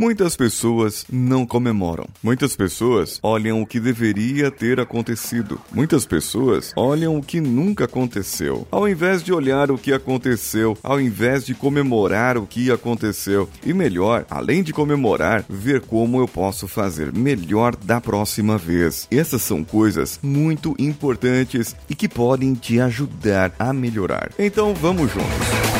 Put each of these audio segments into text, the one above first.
Muitas pessoas não comemoram. Muitas pessoas olham o que deveria ter acontecido. Muitas pessoas olham o que nunca aconteceu. Ao invés de olhar o que aconteceu, ao invés de comemorar o que aconteceu. E melhor, além de comemorar, ver como eu posso fazer melhor da próxima vez. Essas são coisas muito importantes e que podem te ajudar a melhorar. Então vamos juntos.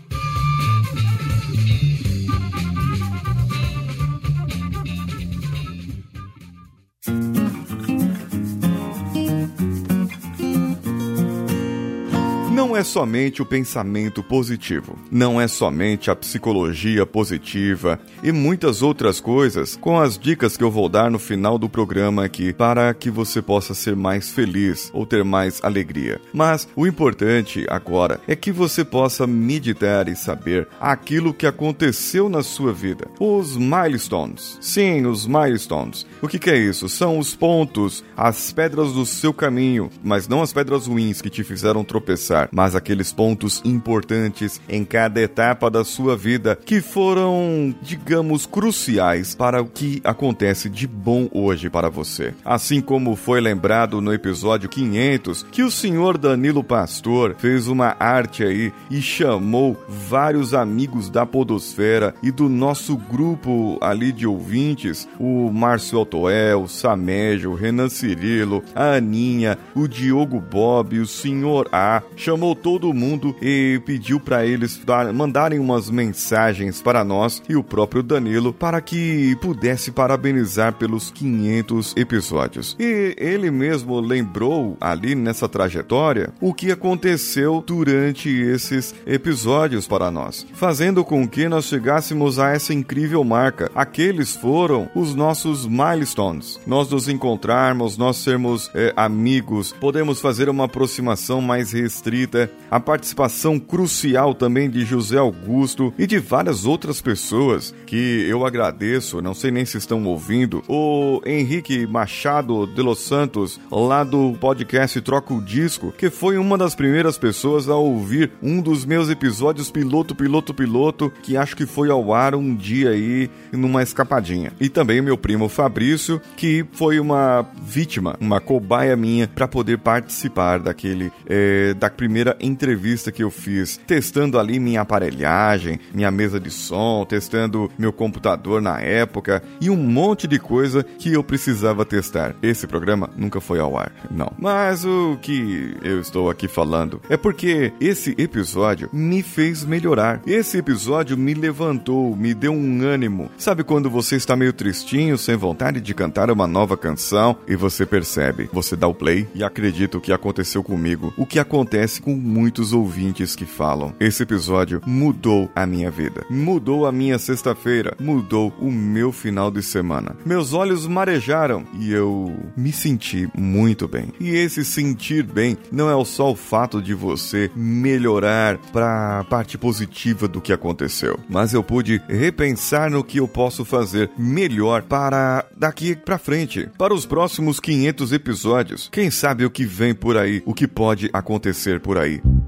Não é somente o pensamento positivo, não é somente a psicologia positiva e muitas outras coisas com as dicas que eu vou dar no final do programa aqui para que você possa ser mais feliz ou ter mais alegria. Mas o importante agora é que você possa meditar e saber aquilo que aconteceu na sua vida. Os milestones. Sim, os milestones. O que, que é isso? São os pontos, as pedras do seu caminho, mas não as pedras ruins que te fizeram tropeçar mas aqueles pontos importantes em cada etapa da sua vida que foram, digamos, cruciais para o que acontece de bom hoje para você. Assim como foi lembrado no episódio 500 que o senhor Danilo Pastor fez uma arte aí e chamou vários amigos da Podosfera e do nosso grupo ali de ouvintes, o Márcio Altoel, o Samejo, o Renan Cirilo, a Aninha, o Diogo Bob, o senhor A, chamou chamou todo mundo e pediu para eles dar, mandarem umas mensagens para nós e o próprio Danilo para que pudesse parabenizar pelos 500 episódios. E ele mesmo lembrou ali nessa trajetória o que aconteceu durante esses episódios para nós, fazendo com que nós chegássemos a essa incrível marca. Aqueles foram os nossos milestones. Nós nos encontrarmos, nós sermos é, amigos, podemos fazer uma aproximação mais restrita a participação crucial também de José Augusto e de várias outras pessoas que eu agradeço, não sei nem se estão ouvindo, o Henrique Machado de Los Santos, lá do podcast Troca o Disco, que foi uma das primeiras pessoas a ouvir um dos meus episódios piloto, piloto, piloto, que acho que foi ao ar um dia aí numa escapadinha. E também meu primo Fabrício, que foi uma vítima, uma cobaia minha para poder participar daquele, é, da primeira primeira entrevista que eu fiz, testando ali minha aparelhagem, minha mesa de som, testando meu computador na época e um monte de coisa que eu precisava testar. Esse programa nunca foi ao ar, não. Mas o que eu estou aqui falando é porque esse episódio me fez melhorar. Esse episódio me levantou, me deu um ânimo. Sabe quando você está meio tristinho, sem vontade de cantar uma nova canção e você percebe, você dá o play e acredita o que aconteceu comigo, o que acontece com com muitos ouvintes que falam. Esse episódio mudou a minha vida, mudou a minha sexta-feira, mudou o meu final de semana. Meus olhos marejaram e eu me senti muito bem. E esse sentir bem não é só o fato de você melhorar para a parte positiva do que aconteceu, mas eu pude repensar no que eu posso fazer melhor para daqui para frente, para os próximos 500 episódios. Quem sabe o que vem por aí, o que pode acontecer por aí aí.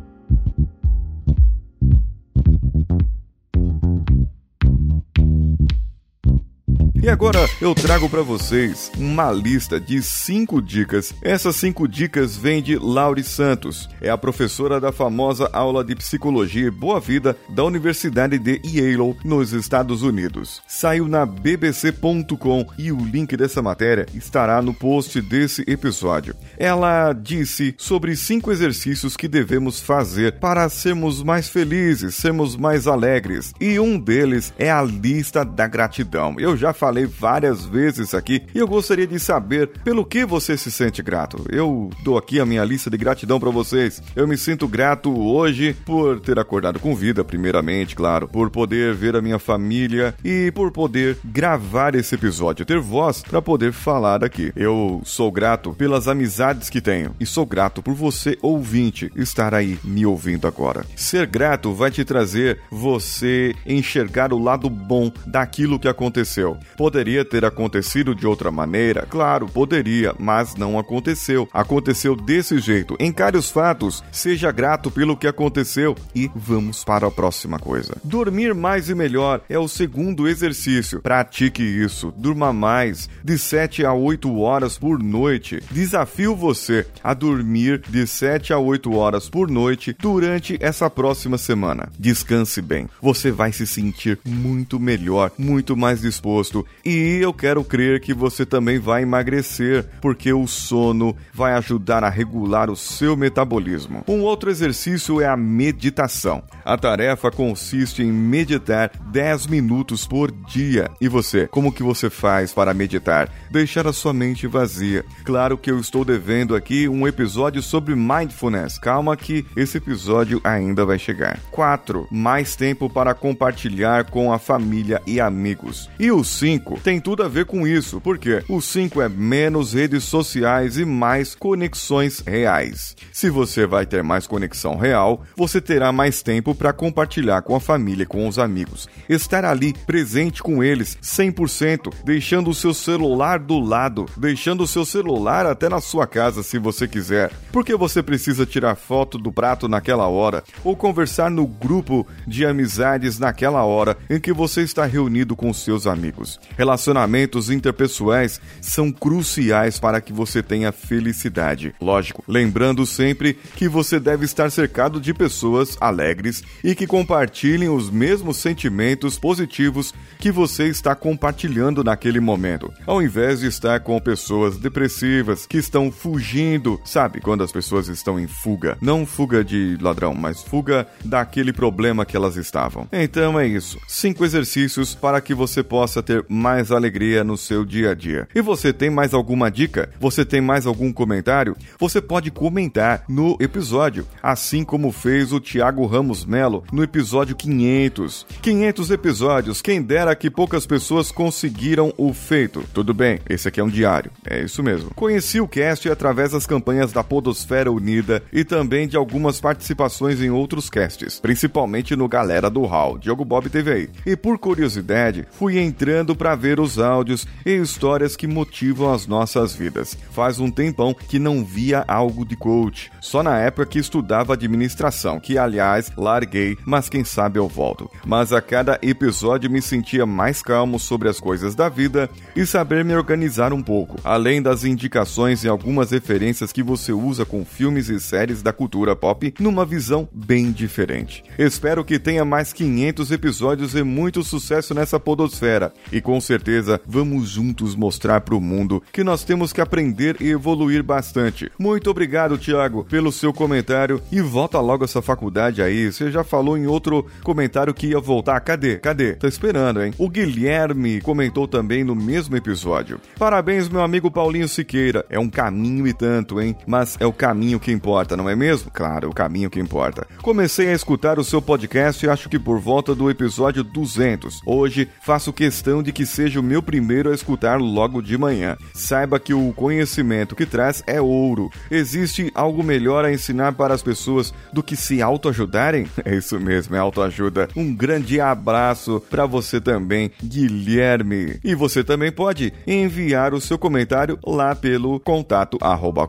E agora eu trago para vocês uma lista de cinco dicas. Essas cinco dicas vêm de Laure Santos, é a professora da famosa aula de psicologia e boa vida da Universidade de Yale, nos Estados Unidos. Saiu na bbc.com e o link dessa matéria estará no post desse episódio. Ela disse sobre cinco exercícios que devemos fazer para sermos mais felizes, sermos mais alegres, e um deles é a lista da gratidão. Eu já falei falei várias vezes aqui e eu gostaria de saber pelo que você se sente grato. Eu dou aqui a minha lista de gratidão para vocês. Eu me sinto grato hoje por ter acordado com vida, primeiramente, claro, por poder ver a minha família e por poder gravar esse episódio, ter voz para poder falar aqui. Eu sou grato pelas amizades que tenho e sou grato por você, ouvinte, estar aí me ouvindo agora. Ser grato vai te trazer você enxergar o lado bom daquilo que aconteceu Poderia ter acontecido de outra maneira? Claro, poderia, mas não aconteceu. Aconteceu desse jeito. Encare os fatos, seja grato pelo que aconteceu e vamos para a próxima coisa. Dormir mais e melhor é o segundo exercício. Pratique isso. Durma mais, de 7 a 8 horas por noite. Desafio você a dormir de 7 a 8 horas por noite durante essa próxima semana. Descanse bem. Você vai se sentir muito melhor, muito mais disposto e eu quero crer que você também vai emagrecer, porque o sono vai ajudar a regular o seu metabolismo. Um outro exercício é a meditação. A tarefa consiste em meditar 10 minutos por dia. E você, como que você faz para meditar? Deixar a sua mente vazia. Claro que eu estou devendo aqui um episódio sobre mindfulness. Calma que esse episódio ainda vai chegar. 4. Mais tempo para compartilhar com a família e amigos. E o 5 tem tudo a ver com isso, porque o 5 é menos redes sociais e mais conexões reais. Se você vai ter mais conexão real, você terá mais tempo para compartilhar com a família e com os amigos. Estar ali presente com eles 100%, deixando o seu celular do lado, deixando o seu celular até na sua casa se você quiser, porque você precisa tirar foto do prato naquela hora ou conversar no grupo de amizades naquela hora em que você está reunido com seus amigos. Relacionamentos interpessoais são cruciais para que você tenha felicidade. Lógico, lembrando sempre que você deve estar cercado de pessoas alegres e que compartilhem os mesmos sentimentos positivos que você está compartilhando naquele momento, ao invés de estar com pessoas depressivas que estão fugindo, sabe? Quando as pessoas estão em fuga, não fuga de ladrão, mas fuga daquele problema que elas estavam. Então é isso. Cinco exercícios para que você possa ter mais alegria no seu dia a dia. E você tem mais alguma dica? Você tem mais algum comentário? Você pode comentar no episódio, assim como fez o Thiago Ramos Melo no episódio 500. 500 episódios, quem dera que poucas pessoas conseguiram o feito. Tudo bem, esse aqui é um diário. É isso mesmo. Conheci o cast através das campanhas da Podosfera Unida e também de algumas participações em outros casts, principalmente no Galera do Hall, Diogo Bob teve aí. E por curiosidade, fui entrando para ver os áudios e histórias que motivam as nossas vidas. Faz um tempão que não via algo de coach, só na época que estudava administração, que aliás larguei, mas quem sabe eu volto. Mas a cada episódio me sentia mais calmo sobre as coisas da vida e saber me organizar um pouco, além das indicações e algumas referências que você usa com filmes e séries da cultura pop numa visão bem diferente. Espero que tenha mais 500 episódios e muito sucesso nessa podosfera e com certeza vamos juntos mostrar para o mundo que nós temos que aprender e evoluir bastante. Muito obrigado, Thiago, pelo seu comentário e volta logo essa faculdade aí. Você já falou em outro comentário que ia voltar. Cadê? Cadê? Tá esperando, hein? O Guilherme comentou também no mesmo episódio. Parabéns, meu amigo Paulinho Siqueira. É um caminho e tanto, hein? Mas é o caminho que importa, não é mesmo? Claro, o caminho que importa. Comecei a escutar o seu podcast e acho que por volta do episódio 200. Hoje faço questão de que seja o meu primeiro a escutar logo de manhã. Saiba que o conhecimento que traz é ouro. Existe algo melhor a ensinar para as pessoas do que se autoajudarem? É isso mesmo, é autoajuda. Um grande abraço para você também, Guilherme. E você também pode enviar o seu comentário lá pelo contato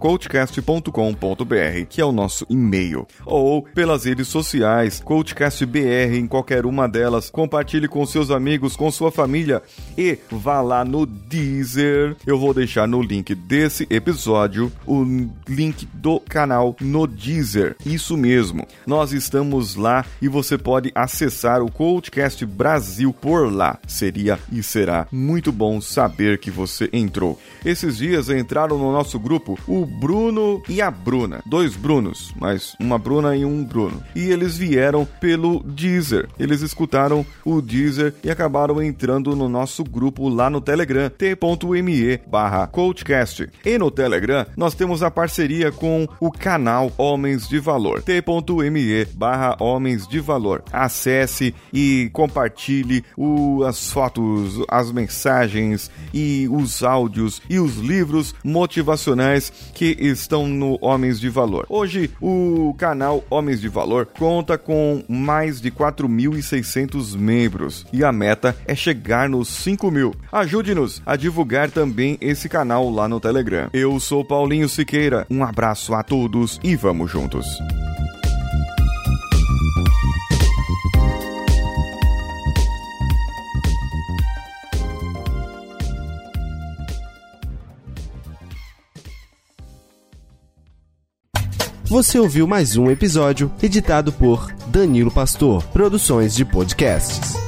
coachcast.com.br, que é o nosso e-mail, ou pelas redes sociais, coachcastbr em qualquer uma delas. Compartilhe com seus amigos, com sua família e vá lá no Deezer. Eu vou deixar no link desse episódio o link do canal no Deezer. Isso mesmo. Nós estamos lá e você pode acessar o Coachcast Brasil por lá. Seria e será muito bom saber que você entrou. Esses dias entraram no nosso grupo o Bruno e a Bruna. Dois Brunos, mas uma Bruna e um Bruno. E eles vieram pelo Deezer. Eles escutaram o Deezer e acabaram entrando no nosso grupo lá no Telegram, t.me barra coachcast. E no Telegram nós temos a parceria com o canal Homens de Valor, t.me barra Homens de Valor. Acesse e compartilhe o, as fotos, as mensagens e os áudios e os livros motivacionais que estão no Homens de Valor. Hoje o canal Homens de Valor conta com mais de 4.600 membros e a meta é chegar nos 5 mil. Ajude-nos a divulgar também esse canal lá no Telegram. Eu sou Paulinho Siqueira, um abraço a todos e vamos juntos. Você ouviu mais um episódio editado por Danilo Pastor, Produções de Podcasts.